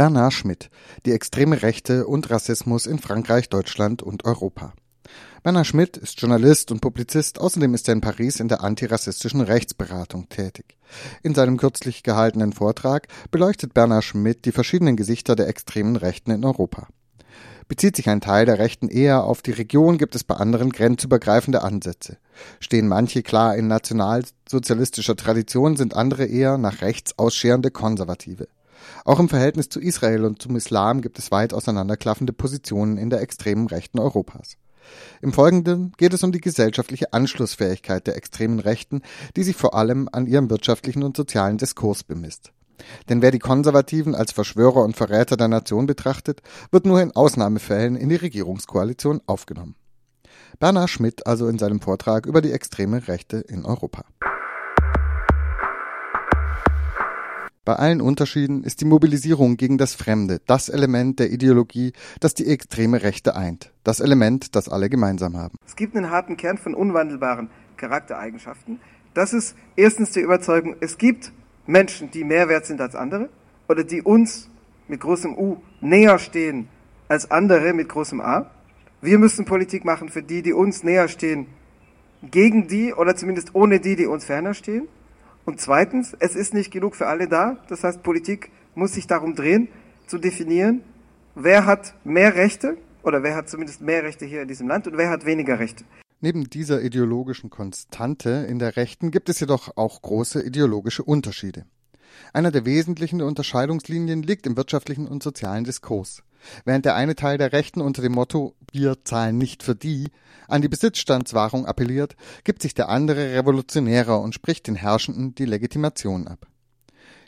Bernard Schmidt, die extreme Rechte und Rassismus in Frankreich, Deutschland und Europa. Bernard Schmidt ist Journalist und Publizist, außerdem ist er in Paris in der antirassistischen Rechtsberatung tätig. In seinem kürzlich gehaltenen Vortrag beleuchtet Bernard Schmidt die verschiedenen Gesichter der extremen Rechten in Europa. Bezieht sich ein Teil der Rechten eher auf die Region, gibt es bei anderen grenzübergreifende Ansätze. Stehen manche klar in nationalsozialistischer Tradition, sind andere eher nach rechts ausscherende Konservative. Auch im Verhältnis zu Israel und zum Islam gibt es weit auseinanderklaffende Positionen in der extremen Rechten Europas. Im Folgenden geht es um die gesellschaftliche Anschlussfähigkeit der extremen Rechten, die sich vor allem an ihrem wirtschaftlichen und sozialen Diskurs bemisst. Denn wer die Konservativen als Verschwörer und Verräter der Nation betrachtet, wird nur in Ausnahmefällen in die Regierungskoalition aufgenommen. Bernhard Schmidt also in seinem Vortrag über die extreme Rechte in Europa. Bei allen Unterschieden ist die Mobilisierung gegen das Fremde das Element der Ideologie, das die extreme Rechte eint, das Element, das alle gemeinsam haben. Es gibt einen harten Kern von unwandelbaren Charaktereigenschaften. Das ist erstens die Überzeugung, es gibt Menschen, die mehr wert sind als andere oder die uns mit großem U näher stehen als andere mit großem A. Wir müssen Politik machen für die, die uns näher stehen, gegen die oder zumindest ohne die, die uns ferner stehen. Und zweitens, es ist nicht genug für alle da. Das heißt, Politik muss sich darum drehen, zu definieren, wer hat mehr Rechte oder wer hat zumindest mehr Rechte hier in diesem Land und wer hat weniger Rechte. Neben dieser ideologischen Konstante in der Rechten gibt es jedoch auch große ideologische Unterschiede. Einer der wesentlichen Unterscheidungslinien liegt im wirtschaftlichen und sozialen Diskurs. Während der eine Teil der Rechten unter dem Motto Wir zahlen nicht für die an die Besitzstandswahrung appelliert, gibt sich der andere revolutionärer und spricht den Herrschenden die Legitimation ab.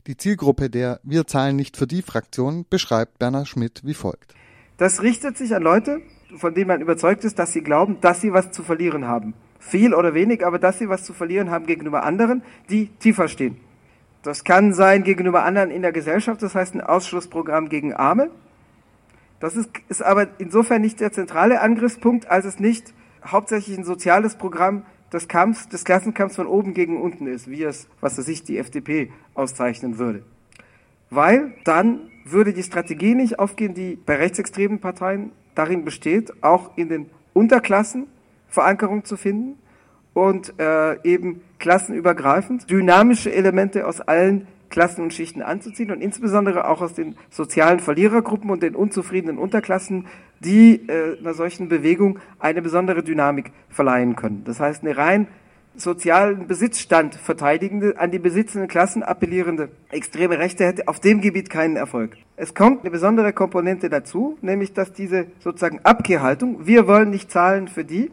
Die Zielgruppe der Wir zahlen nicht für die Fraktion beschreibt Bernhard Schmidt wie folgt. Das richtet sich an Leute, von denen man überzeugt ist, dass sie glauben, dass sie was zu verlieren haben. Viel oder wenig, aber dass sie was zu verlieren haben gegenüber anderen, die tiefer stehen. Das kann sein gegenüber anderen in der Gesellschaft, das heißt ein Ausschlussprogramm gegen Arme. Das ist, ist aber insofern nicht der zentrale Angriffspunkt, als es nicht hauptsächlich ein soziales Programm des Kampfs, des Klassenkampfs von oben gegen unten ist, wie es, was weiß ich, die FDP auszeichnen würde. Weil dann würde die Strategie nicht aufgehen, die bei rechtsextremen Parteien darin besteht, auch in den Unterklassen Verankerung zu finden und äh, eben klassenübergreifend dynamische Elemente aus allen Klassen und Schichten anzuziehen und insbesondere auch aus den sozialen Verlierergruppen und den unzufriedenen Unterklassen, die äh, einer solchen Bewegung eine besondere Dynamik verleihen können. Das heißt, eine rein sozialen Besitzstand verteidigende, an die besitzenden Klassen appellierende extreme Rechte hätte auf dem Gebiet keinen Erfolg. Es kommt eine besondere Komponente dazu, nämlich dass diese sozusagen Abkehrhaltung, wir wollen nicht zahlen für die,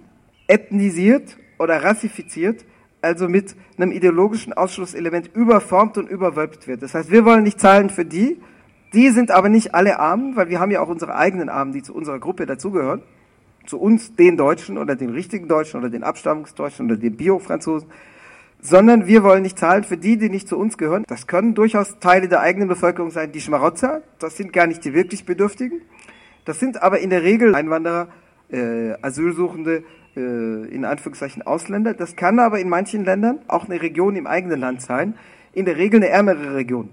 ethnisiert oder rassifiziert, also mit einem ideologischen Ausschlusselement überformt und überwölbt wird. Das heißt, wir wollen nicht zahlen für die, die sind aber nicht alle Armen, weil wir haben ja auch unsere eigenen Armen, die zu unserer Gruppe dazugehören zu uns, den Deutschen oder den richtigen Deutschen oder den Abstammungsdeutschen oder den Bio-Franzosen, sondern wir wollen nicht zahlen für die, die nicht zu uns gehören. Das können durchaus Teile der eigenen Bevölkerung sein, die Schmarotzer, das sind gar nicht die wirklich Bedürftigen. Das sind aber in der Regel Einwanderer, äh, Asylsuchende, in Anführungszeichen Ausländer. Das kann aber in manchen Ländern auch eine Region im eigenen Land sein, in der Regel eine ärmere Region.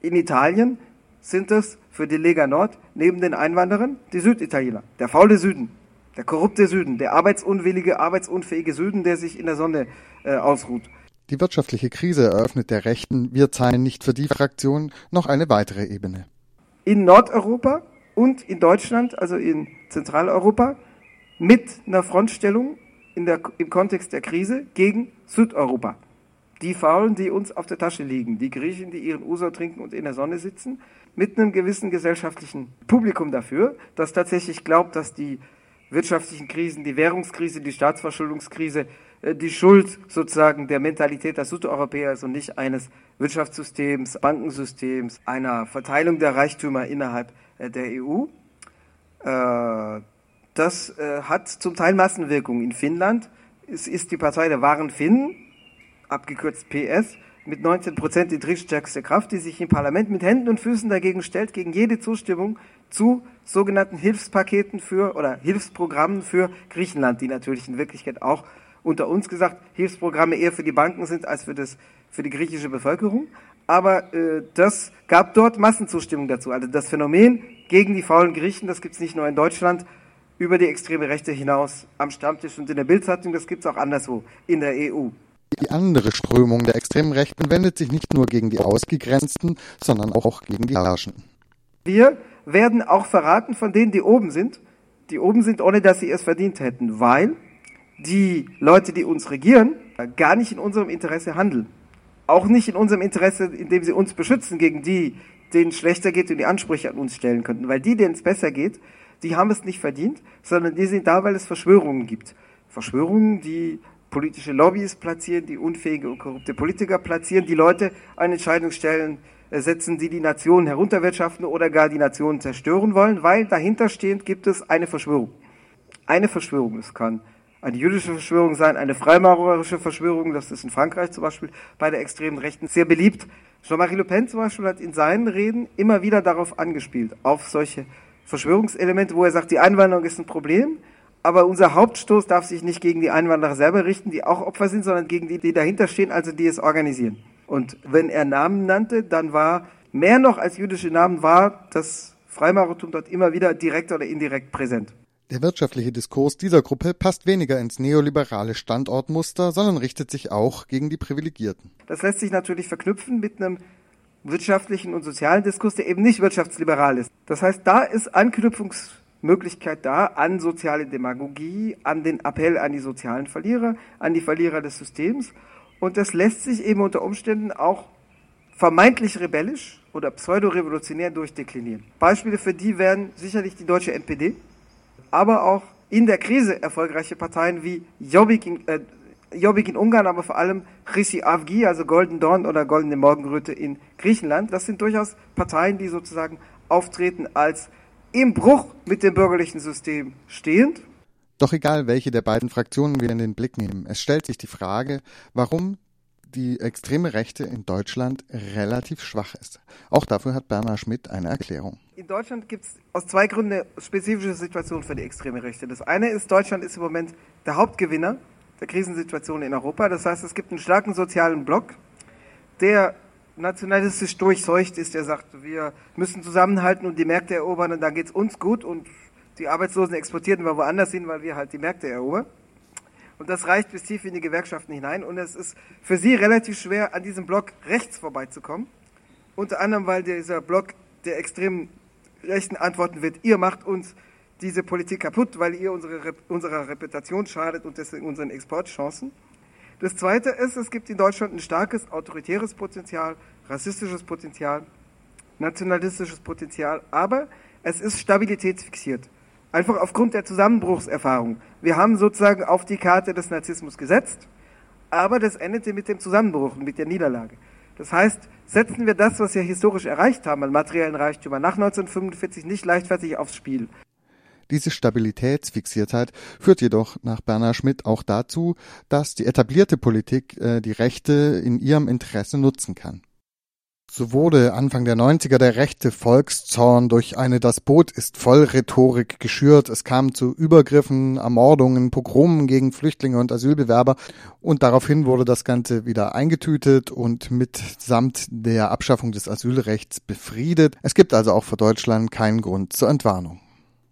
In Italien sind es für die Lega Nord neben den Einwanderern die Süditaliener, der faule Süden, der korrupte Süden, der arbeitsunwillige, arbeitsunfähige Süden, der sich in der Sonne äh, ausruht. Die wirtschaftliche Krise eröffnet der Rechten Wir zahlen nicht für die Fraktion noch eine weitere Ebene. In Nordeuropa und in Deutschland, also in Zentraleuropa, mit einer Frontstellung der, im Kontext der Krise gegen Südeuropa. Die Faulen, die uns auf der Tasche liegen, die Griechen, die ihren Uso trinken und in der Sonne sitzen, mit einem gewissen gesellschaftlichen Publikum dafür, das tatsächlich glaubt, dass die wirtschaftlichen Krisen, die Währungskrise, die Staatsverschuldungskrise, äh, die Schuld sozusagen der Mentalität der Südeuropäer ist und nicht eines Wirtschaftssystems, Bankensystems, einer Verteilung der Reichtümer innerhalb äh, der EU. Äh, das hat zum Teil Massenwirkung. In Finnland es ist die Partei der wahren Finnen, abgekürzt PS, mit 19 Prozent die drittstärkste Kraft, die sich im Parlament mit Händen und Füßen dagegen stellt, gegen jede Zustimmung zu sogenannten Hilfspaketen für oder Hilfsprogrammen für Griechenland, die natürlich in Wirklichkeit auch unter uns gesagt Hilfsprogramme eher für die Banken sind als für, das, für die griechische Bevölkerung. aber äh, das gab dort Massenzustimmung dazu. Also das Phänomen gegen die faulen Griechen, das gibt es nicht nur in Deutschland, über die extreme Rechte hinaus am Stammtisch und in der Bildzeitung, das gibt es auch anderswo in der EU. Die andere Strömung der extremen Rechten wendet sich nicht nur gegen die Ausgegrenzten, sondern auch gegen die Herrschenden. Wir werden auch verraten von denen, die oben sind, die oben sind, ohne dass sie es verdient hätten, weil die Leute, die uns regieren, gar nicht in unserem Interesse handeln. Auch nicht in unserem Interesse, indem sie uns beschützen gegen die, denen es schlechter geht und die Ansprüche an uns stellen könnten. Weil die, denen es besser geht, die haben es nicht verdient, sondern die sind da, weil es Verschwörungen gibt. Verschwörungen, die politische Lobbys platzieren, die unfähige und korrupte Politiker platzieren, die Leute an Entscheidungsstellen setzen, die die Nationen herunterwirtschaften oder gar die Nationen zerstören wollen, weil dahinterstehend gibt es eine Verschwörung. Eine Verschwörung. Es kann eine jüdische Verschwörung sein, eine freimaurerische Verschwörung, das ist in Frankreich zum Beispiel bei der extremen Rechten sehr beliebt. Jean-Marie Le Pen zum Beispiel hat in seinen Reden immer wieder darauf angespielt, auf solche Verschwörungselemente, wo er sagt, die Einwanderung ist ein Problem, aber unser Hauptstoß darf sich nicht gegen die Einwanderer selber richten, die auch Opfer sind, sondern gegen die, die dahinter stehen, also die es organisieren. Und wenn er Namen nannte, dann war mehr noch als jüdische Namen war das Freimaurertum dort immer wieder direkt oder indirekt präsent. Der wirtschaftliche Diskurs dieser Gruppe passt weniger ins neoliberale Standortmuster, sondern richtet sich auch gegen die Privilegierten. Das lässt sich natürlich verknüpfen mit einem wirtschaftlichen und sozialen Diskurs, der eben nicht wirtschaftsliberal ist. Das heißt, da ist Anknüpfungsmöglichkeit da an soziale Demagogie, an den Appell an die sozialen Verlierer, an die Verlierer des Systems. Und das lässt sich eben unter Umständen auch vermeintlich rebellisch oder pseudo-revolutionär durchdeklinieren. Beispiele für die wären sicherlich die deutsche NPD, aber auch in der Krise erfolgreiche Parteien wie Jobbik äh, Jobbik in Ungarn, aber vor allem Chrissy Avgi, also Golden Dawn oder Goldene Morgenröte in Griechenland. Das sind durchaus Parteien, die sozusagen auftreten als im Bruch mit dem bürgerlichen System stehend. Doch egal, welche der beiden Fraktionen wir in den Blick nehmen, es stellt sich die Frage, warum die extreme Rechte in Deutschland relativ schwach ist. Auch dafür hat Bernhard Schmidt eine Erklärung. In Deutschland gibt es aus zwei Gründen eine spezifische Situation für die extreme Rechte. Das eine ist, Deutschland ist im Moment der Hauptgewinner der Krisensituation in Europa. Das heißt, es gibt einen starken sozialen Block, der nationalistisch durchseucht ist, der sagt, wir müssen zusammenhalten und die Märkte erobern und dann geht es uns gut und die Arbeitslosen exportieren wir woanders hin, weil wir halt die Märkte erobern. Und das reicht bis tief in die Gewerkschaften hinein. Und es ist für sie relativ schwer, an diesem Block rechts vorbeizukommen. Unter anderem, weil dieser Block der extremen Rechten antworten wird, ihr macht uns diese Politik kaputt, weil ihr unsere, unserer Reputation schadet und deswegen unseren Exportchancen. Das Zweite ist, es gibt in Deutschland ein starkes autoritäres Potenzial, rassistisches Potenzial, nationalistisches Potenzial, aber es ist stabilitätsfixiert. Einfach aufgrund der Zusammenbruchserfahrung. Wir haben sozusagen auf die Karte des Narzissmus gesetzt, aber das endete mit dem Zusammenbruch und mit der Niederlage. Das heißt, setzen wir das, was wir historisch erreicht haben an materiellen Reichtümern nach 1945 nicht leichtfertig aufs Spiel. Diese Stabilitätsfixiertheit führt jedoch nach Bernhard Schmidt auch dazu, dass die etablierte Politik äh, die Rechte in ihrem Interesse nutzen kann. So wurde Anfang der 90er der rechte Volkszorn durch eine Das Boot ist voll Rhetorik geschürt. Es kam zu Übergriffen, Ermordungen, Pogromen gegen Flüchtlinge und Asylbewerber und daraufhin wurde das Ganze wieder eingetütet und mitsamt der Abschaffung des Asylrechts befriedet. Es gibt also auch für Deutschland keinen Grund zur Entwarnung.